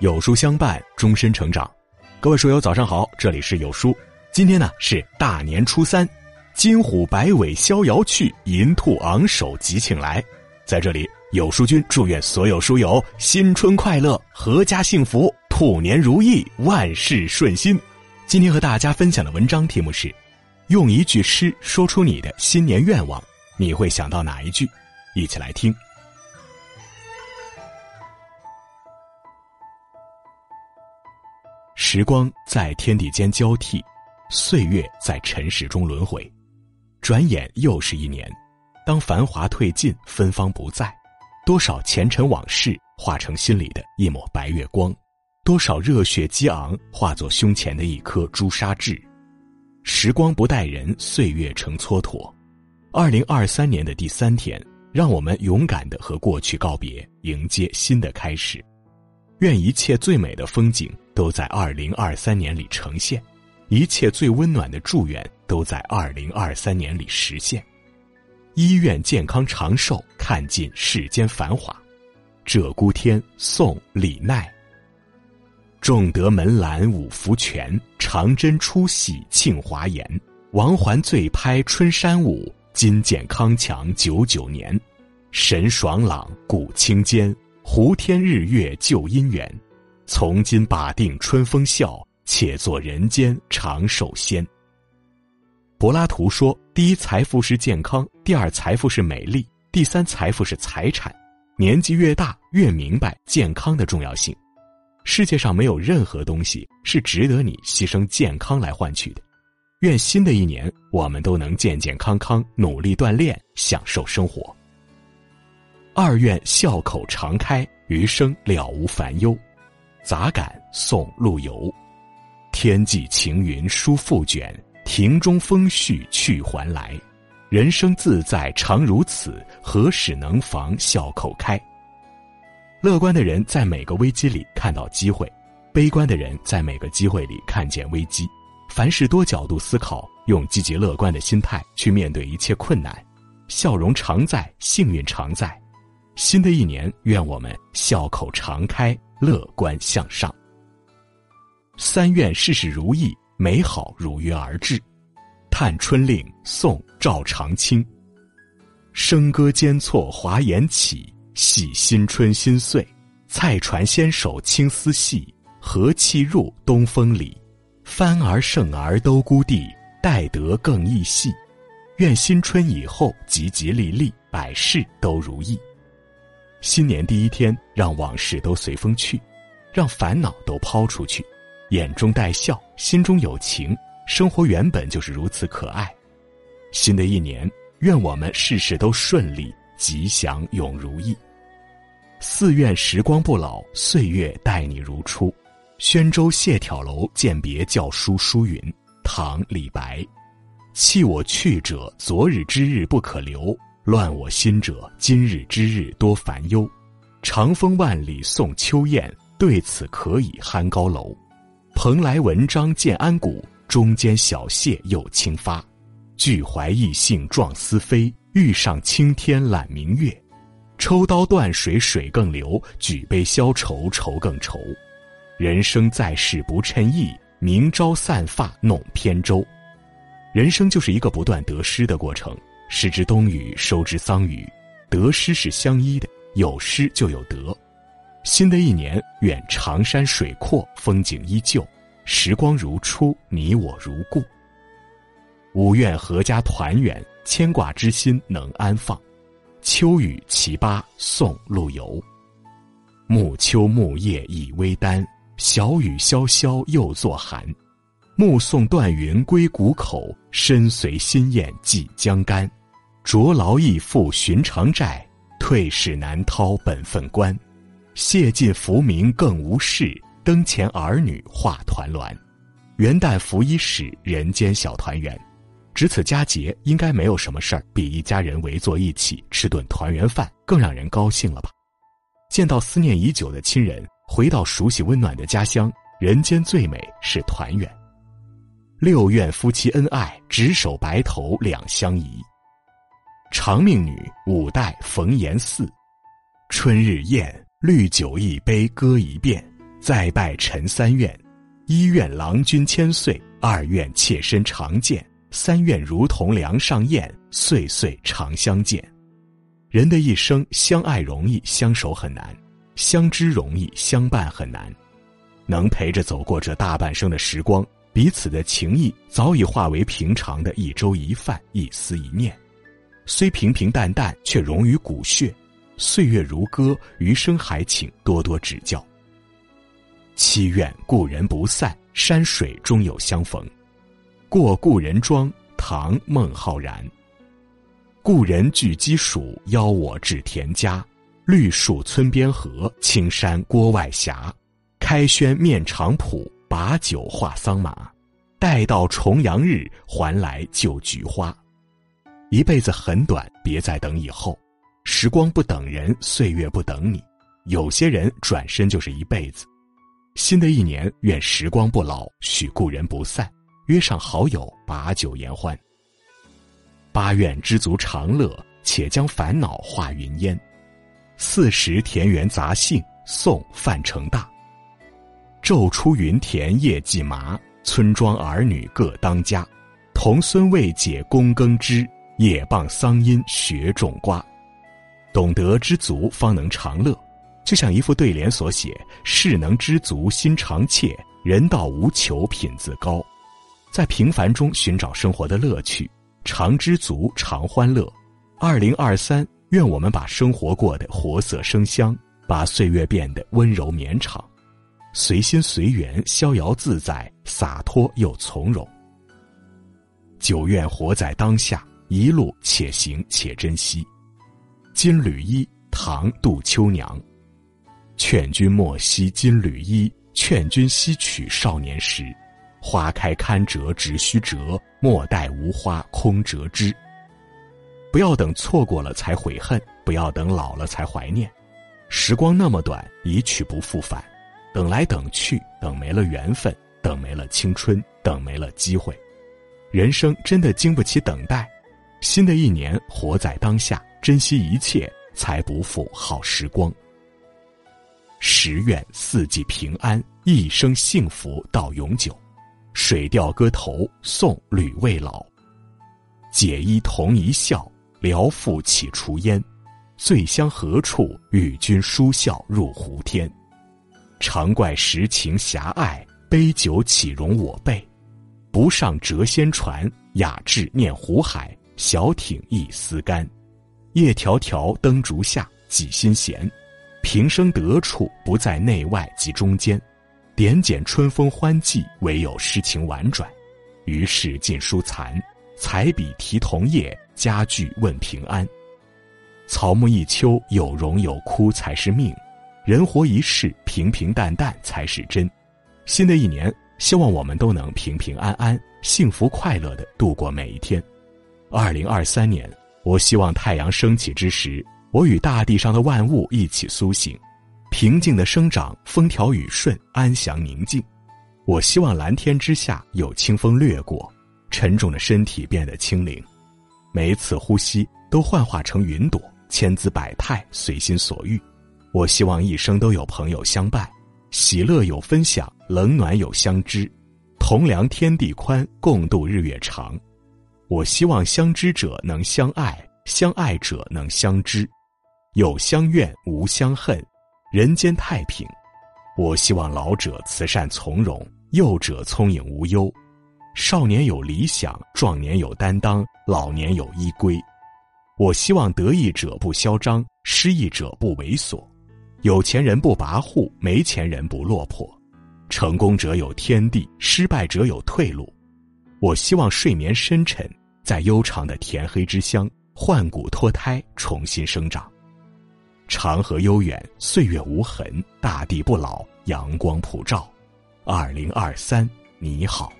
有书相伴，终身成长。各位书友，早上好，这里是有书。今天呢是大年初三，金虎摆尾逍遥去，银兔昂首吉庆来。在这里，有书君祝愿所有书友新春快乐，阖家幸福，兔年如意，万事顺心。今天和大家分享的文章题目是：用一句诗说出你的新年愿望，你会想到哪一句？一起来听。时光在天地间交替，岁月在尘世中轮回，转眼又是一年。当繁华褪尽，芬芳不在，多少前尘往事化成心里的一抹白月光，多少热血激昂化作胸前的一颗朱砂痣。时光不待人，岁月成蹉跎。二零二三年的第三天，让我们勇敢的和过去告别，迎接新的开始。愿一切最美的风景。都在二零二三年里呈现，一切最温暖的祝愿都在二零二三年里实现。医院健康长寿，看尽世间繁华。鹧鸪天，宋·李鼐。重德门栏五福全，长针出喜庆华严。王环醉拍春山舞，金健康强九九年。神爽朗，古清坚，胡天日月旧姻缘。从今把定春风笑，且做人间长寿仙。柏拉图说：“第一财富是健康，第二财富是美丽，第三财富是财产。年纪越大，越明白健康的重要性。世界上没有任何东西是值得你牺牲健康来换取的。愿新的一年，我们都能健健康康，努力锻炼，享受生活。二愿笑口常开，余生了无烦忧。”杂感，宋·陆游。天际晴云舒复卷，庭中风絮去还来。人生自在常如此，何时能防笑口开？乐观的人在每个危机里看到机会，悲观的人在每个机会里看见危机。凡事多角度思考，用积极乐观的心态去面对一切困难，笑容常在，幸运常在。新的一年，愿我们笑口常开。乐观向上。三愿事事如意，美好如约而至。探春令，宋·赵长卿。笙歌间错华筵起，喜新春新岁。菜船纤手青丝细，和气入东风里。帆儿胜儿都孤地，待得更易细。愿新春以后吉吉利利，百事都如意。新年第一天，让往事都随风去，让烦恼都抛出去，眼中带笑，心中有情，生活原本就是如此可爱。新的一年，愿我们事事都顺利，吉祥永如意。四愿时光不老，岁月待你如初。宣州谢眺楼饯别教书书云：唐·李白。弃我去者，昨日之日不可留。乱我心者，今日之日多烦忧。长风万里送秋雁，对此可以酣高楼。蓬莱文章建安骨，中间小谢又清发。俱怀逸兴壮思飞，欲上青天揽明月。抽刀断水水更流，举杯消愁愁更愁。人生在世不称意，明朝散发弄扁舟。人生就是一个不断得失的过程。失之冬雨，收之桑榆，得失是相依的，有失就有得。新的一年，愿长山水阔，风景依旧，时光如初，你我如故。五愿阖家团圆，牵挂之心能安放。秋雨其八，宋·陆游。暮秋木叶已微丹，小雨潇潇又作寒。目送断云归谷口，身随新雁寄江干。着劳亦负寻常债，退使难掏本分关。谢尽浮名更无事，灯前儿女话团栾。元旦拂衣始，人间小团圆。值此佳节，应该没有什么事儿比一家人围坐一起吃顿团圆饭更让人高兴了吧？见到思念已久的亲人，回到熟悉温暖的家乡，人间最美是团圆。六愿夫妻恩爱，执手白头两相宜。长命女，五代冯延巳。春日宴，绿酒一杯歌一遍。再拜陈三愿：一愿郎君千岁，二愿妾身常见，三愿如同梁上燕，岁岁常相见。人的一生，相爱容易，相守很难；相知容易，相伴很难。能陪着走过这大半生的时光，彼此的情谊早已化为平常的一粥一饭、一思一念。虽平平淡淡，却融于骨血。岁月如歌，余生还请多多指教。祈愿故人不散，山水终有相逢。过故人庄，唐孟浩然。故人具鸡黍，邀我至田家。绿树村边合，青山郭外斜。开轩面场圃，把酒话桑麻。待到重阳日，还来就菊花。一辈子很短，别再等以后。时光不等人，岁月不等你。有些人转身就是一辈子。新的一年，愿时光不老，许故人不散，约上好友把酒言欢。八愿知足常乐，且将烦恼化云烟。四时田园杂兴，宋范成大。昼出耘田夜绩麻，村庄儿女各当家。童孙未解供耕织。也傍桑阴学种瓜，懂得知足方能长乐，就像一副对联所写：“事能知足心常切，人道无求品自高。”在平凡中寻找生活的乐趣，常知足常欢乐。二零二三，愿我们把生活过得活色生香，把岁月变得温柔绵长，随心随缘，逍遥自在，洒脱又从容。九愿活在当下。一路且行且珍惜。金缕衣，唐·杜秋娘。劝君莫惜金缕衣，劝君惜取少年时。花开堪折直须折，莫待无花空折枝。不要等错过了才悔恨，不要等老了才怀念。时光那么短，一去不复返。等来等去，等没了缘分，等没了青春，等没了机会。人生真的经不起等待。新的一年，活在当下，珍惜一切，才不负好时光。十愿四季平安，一生幸福到永久。水调歌头，宋吕未老。解衣同一笑，聊复起除烟。醉乡何处？与君书笑入胡天。常怪时情狭隘，杯酒岂容我辈？不上谪仙船，雅致念湖海。小艇一丝干，夜迢迢灯烛下几心闲。平生得处不在内外及中间，点检春风欢季，唯有诗情婉转。于是尽书残，彩笔题桐叶，佳句问平安。草木一秋，有荣有枯才是命。人活一世，平平淡淡才是真。新的一年，希望我们都能平平安安、幸福快乐的度过每一天。二零二三年，我希望太阳升起之时，我与大地上的万物一起苏醒，平静的生长，风调雨顺，安详宁静。我希望蓝天之下有清风掠过，沉重的身体变得轻灵，每一次呼吸都幻化成云朵，千姿百态，随心所欲。我希望一生都有朋友相伴，喜乐有分享，冷暖有相知，同量天地宽，共度日月长。我希望相知者能相爱，相爱者能相知，有相怨无相恨，人间太平。我希望老者慈善从容，幼者聪颖无忧，少年有理想，壮年有担当，老年有依归。我希望得意者不嚣张，失意者不猥琐，有钱人不跋扈，没钱人不落魄，成功者有天地，失败者有退路。我希望睡眠深沉。在悠长的田黑之乡，换骨脱胎，重新生长。长河悠远，岁月无痕，大地不老，阳光普照。二零二三，你好。